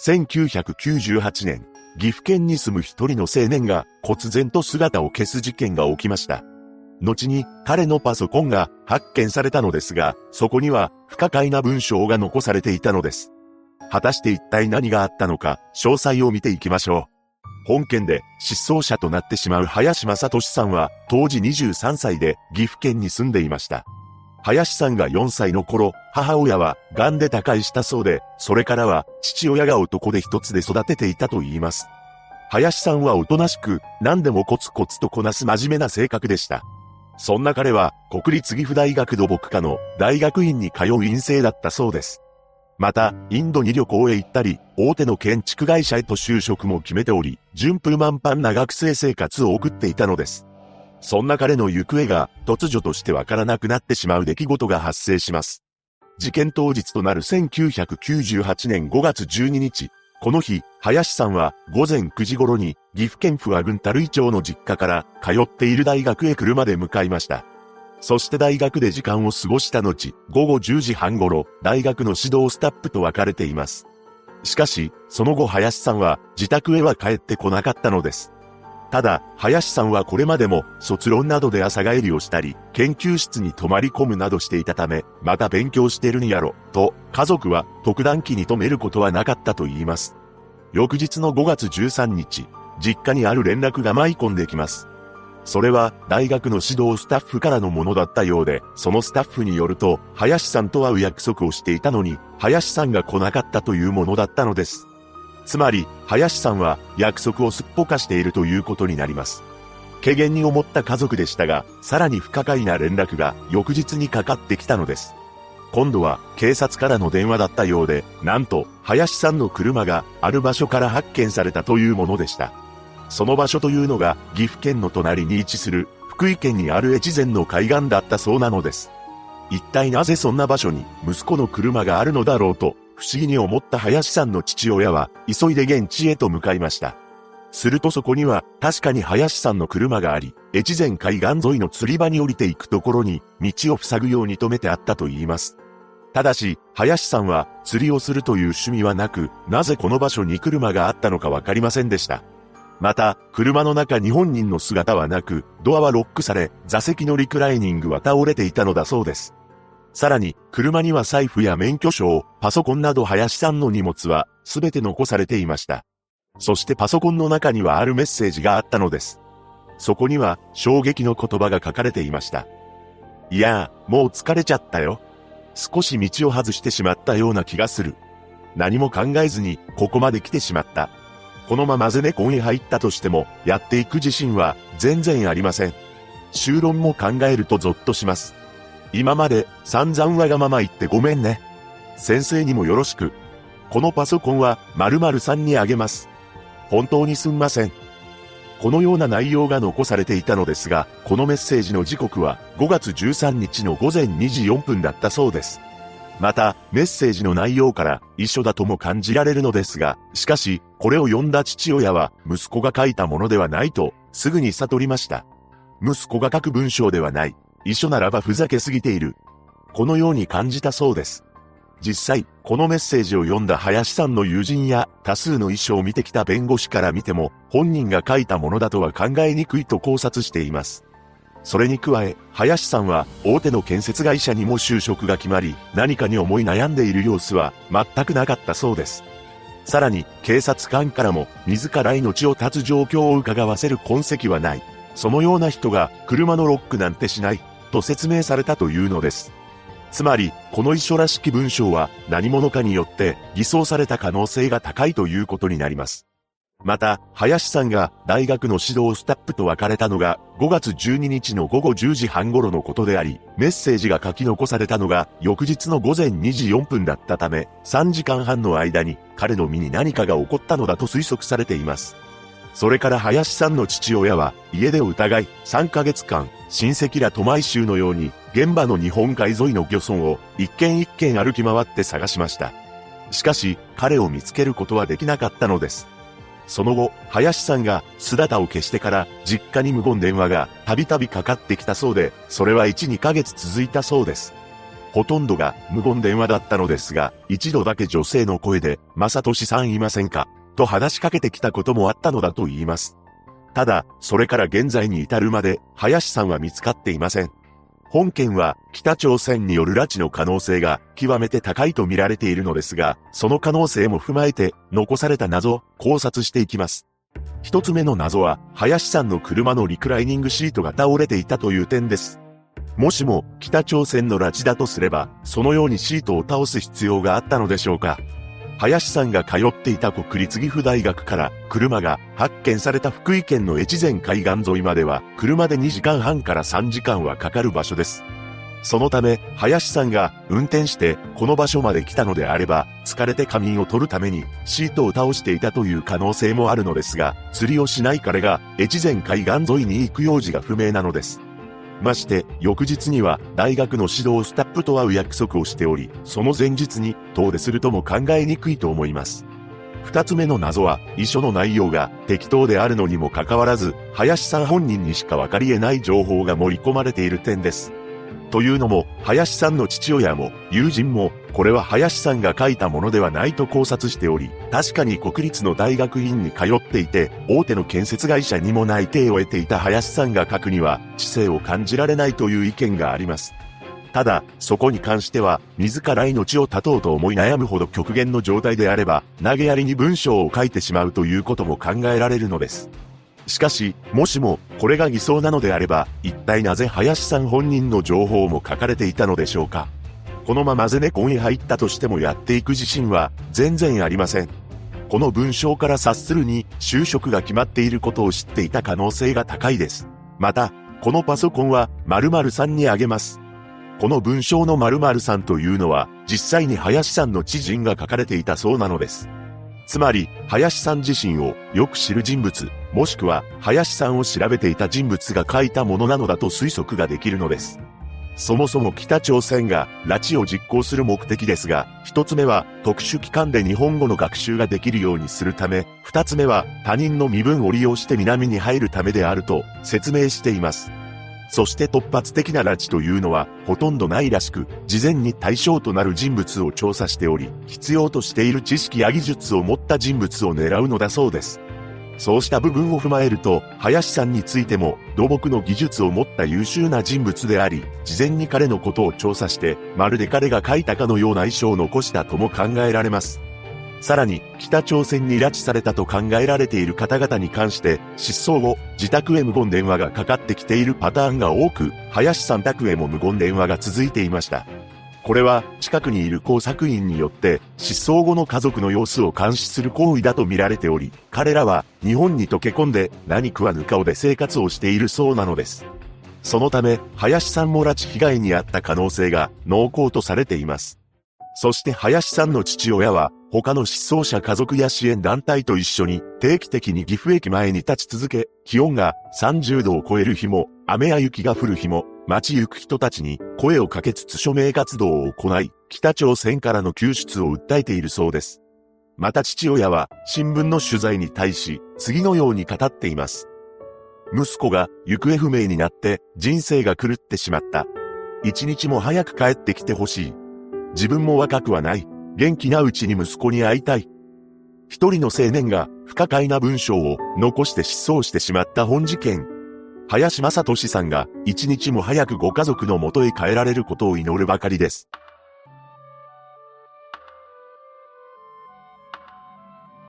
1998年、岐阜県に住む一人の青年が忽然と姿を消す事件が起きました。後に彼のパソコンが発見されたのですが、そこには不可解な文章が残されていたのです。果たして一体何があったのか、詳細を見ていきましょう。本件で失踪者となってしまう林正俊さんは当時23歳で岐阜県に住んでいました。林さんが4歳の頃、母親は癌で他界したそうで、それからは父親が男で一つで育てていたと言います。林さんはおとなしく、何でもコツコツとこなす真面目な性格でした。そんな彼は、国立岐阜大学土木科の大学院に通う院生だったそうです。また、インドに旅行へ行ったり、大手の建築会社へと就職も決めており、順風満帆な学生生活を送っていたのです。そんな彼の行方が突如としてわからなくなってしまう出来事が発生します。事件当日となる1998年5月12日、この日、林さんは午前9時頃に岐阜県府和郡樽井町の実家から通っている大学へ車で向かいました。そして大学で時間を過ごした後、午後10時半頃、大学の指導スタッフと別れています。しかし、その後林さんは自宅へは帰ってこなかったのです。ただ、林さんはこれまでも卒論などで朝帰りをしたり、研究室に泊まり込むなどしていたため、また勉強してるんやろ、と、家族は特段期に止めることはなかったと言います。翌日の5月13日、実家にある連絡が舞い込んできます。それは大学の指導スタッフからのものだったようで、そのスタッフによると、林さんと会う約束をしていたのに、林さんが来なかったというものだったのです。つまり、林さんは約束をすっぽかしているということになります。軽減に思った家族でしたが、さらに不可解な連絡が翌日にかかってきたのです。今度は警察からの電話だったようで、なんと、林さんの車がある場所から発見されたというものでした。その場所というのが岐阜県の隣に位置する福井県にある越前の海岸だったそうなのです。一体なぜそんな場所に息子の車があるのだろうと不思議に思った林さんの父親は急いで現地へと向かいました。するとそこには確かに林さんの車があり、越前海岸沿いの釣り場に降りていくところに道を塞ぐように止めてあったと言います。ただし、林さんは釣りをするという趣味はなく、なぜこの場所に車があったのかわかりませんでした。また、車の中に本人の姿はなく、ドアはロックされ、座席のリクライニングは倒れていたのだそうです。さらに、車には財布や免許証、パソコンなど林さんの荷物は、すべて残されていました。そしてパソコンの中にはあるメッセージがあったのです。そこには、衝撃の言葉が書かれていました。いやー、もう疲れちゃったよ。少し道を外してしまったような気がする。何も考えずに、ここまで来てしまった。このままゼネコンへ入ったとしても、やっていく自信は全然ありません。修論も考えるとゾッとします。今まで散々わがまま言ってごめんね。先生にもよろしく。このパソコンは〇〇さんにあげます。本当にすんません。このような内容が残されていたのですが、このメッセージの時刻は5月13日の午前2時4分だったそうです。また、メッセージの内容から一緒だとも感じられるのですが、しかし、これを読んだ父親は、息子が書いたものではないと、すぐに悟りました。息子が書く文章ではない。一緒ならばふざけすぎている。このように感じたそうです。実際、このメッセージを読んだ林さんの友人や多数の衣装を見てきた弁護士から見ても、本人が書いたものだとは考えにくいと考察しています。それに加え、林さんは大手の建設会社にも就職が決まり、何かに思い悩んでいる様子は全くなかったそうです。さらに、警察官からも自ら命を絶つ状況を伺わせる痕跡はない。そのような人が車のロックなんてしない、と説明されたというのです。つまり、この遺書らしき文章は何者かによって偽装された可能性が高いということになります。また、林さんが大学の指導スタッフと別れたのが5月12日の午後10時半頃のことであり、メッセージが書き残されたのが翌日の午前2時4分だったため、3時間半の間に彼の身に何かが起こったのだと推測されています。それから林さんの父親は家出を疑い3ヶ月間親戚らと毎週のように現場の日本海沿いの漁村を一軒一軒歩き回って探しました。しかし彼を見つけることはできなかったのです。その後、林さんが姿を消してから実家に無言電話がたびたびかかってきたそうで、それは1、2ヶ月続いたそうです。ほとんどが無言電話だったのですが、一度だけ女性の声で、正俊さんいませんか？と話しかけてきたこともあったのだと言います。ただ、それから現在に至るまで、林さんは見つかっていません。本件は北朝鮮による拉致の可能性が極めて高いと見られているのですが、その可能性も踏まえて残された謎、考察していきます。一つ目の謎は、林さんの車のリクライニングシートが倒れていたという点です。もしも北朝鮮の拉致だとすれば、そのようにシートを倒す必要があったのでしょうか。林さんが通っていた国立岐阜大学から車が発見された福井県の越前海岸沿いまでは車で2時間半から3時間はかかる場所です。そのため、林さんが運転してこの場所まで来たのであれば、疲れて仮眠を取るためにシートを倒していたという可能性もあるのですが、釣りをしない彼が越前海岸沿いに行く用事が不明なのです。まして、翌日には大学の指導スタッフと会う約束をしており、その前日に遠出するとも考えにくいと思います。二つ目の謎は、遺書の内容が適当であるのにもかかわらず、林さん本人にしかわかり得ない情報が盛り込まれている点です。というのも、林さんの父親も、友人も、これは林さんが書いたものではないと考察しており、確かに国立の大学院に通っていて、大手の建設会社にも内定を得ていた林さんが書くには、知性を感じられないという意見があります。ただ、そこに関しては、自ら命を絶とうと思い悩むほど極限の状態であれば、投げやりに文章を書いてしまうということも考えられるのです。しかし、もしも、これが偽装なのであれば、一体なぜ林さん本人の情報も書かれていたのでしょうか。このままゼネコンへ入ったとしてもやっていく自信は、全然ありません。この文章から察するに、就職が決まっていることを知っていた可能性が高いです。また、このパソコンは、〇〇さんにあげます。この文章の〇〇さんというのは、実際に林さんの知人が書かれていたそうなのです。つまり、林さん自身をよく知る人物、もしくは林さんを調べていた人物が書いたものなのだと推測ができるのです。そもそも北朝鮮が拉致を実行する目的ですが、一つ目は特殊機関で日本語の学習ができるようにするため、二つ目は他人の身分を利用して南に入るためであると説明しています。そして突発的な拉致というのはほとんどないらしく、事前に対象となる人物を調査しており、必要としている知識や技術を持った人物を狙うのだそうです。そうした部分を踏まえると、林さんについても土木の技術を持った優秀な人物であり、事前に彼のことを調査して、まるで彼が書いたかのような遺書を残したとも考えられます。さらに、北朝鮮に拉致されたと考えられている方々に関して、失踪後、自宅へ無言電話がかかってきているパターンが多く、林さん宅へも無言電話が続いていました。これは、近くにいる工作員によって、失踪後の家族の様子を監視する行為だと見られており、彼らは、日本に溶け込んで、何食わぬ顔で生活をしているそうなのです。そのため、林さんも拉致被害に遭った可能性が濃厚とされています。そして林さんの父親は、他の失踪者家族や支援団体と一緒に定期的に岐阜駅前に立ち続け、気温が30度を超える日も、雨や雪が降る日も、街行く人たちに声をかけつつ署名活動を行い、北朝鮮からの救出を訴えているそうです。また父親は新聞の取材に対し、次のように語っています。息子が行方不明になって人生が狂ってしまった。一日も早く帰ってきてほしい。自分も若くはない。元気なうちに息子に会いたい。一人の青年が不可解な文章を残して失踪してしまった本事件。林正俊さんが一日も早くご家族の元へ帰られることを祈るばかりです。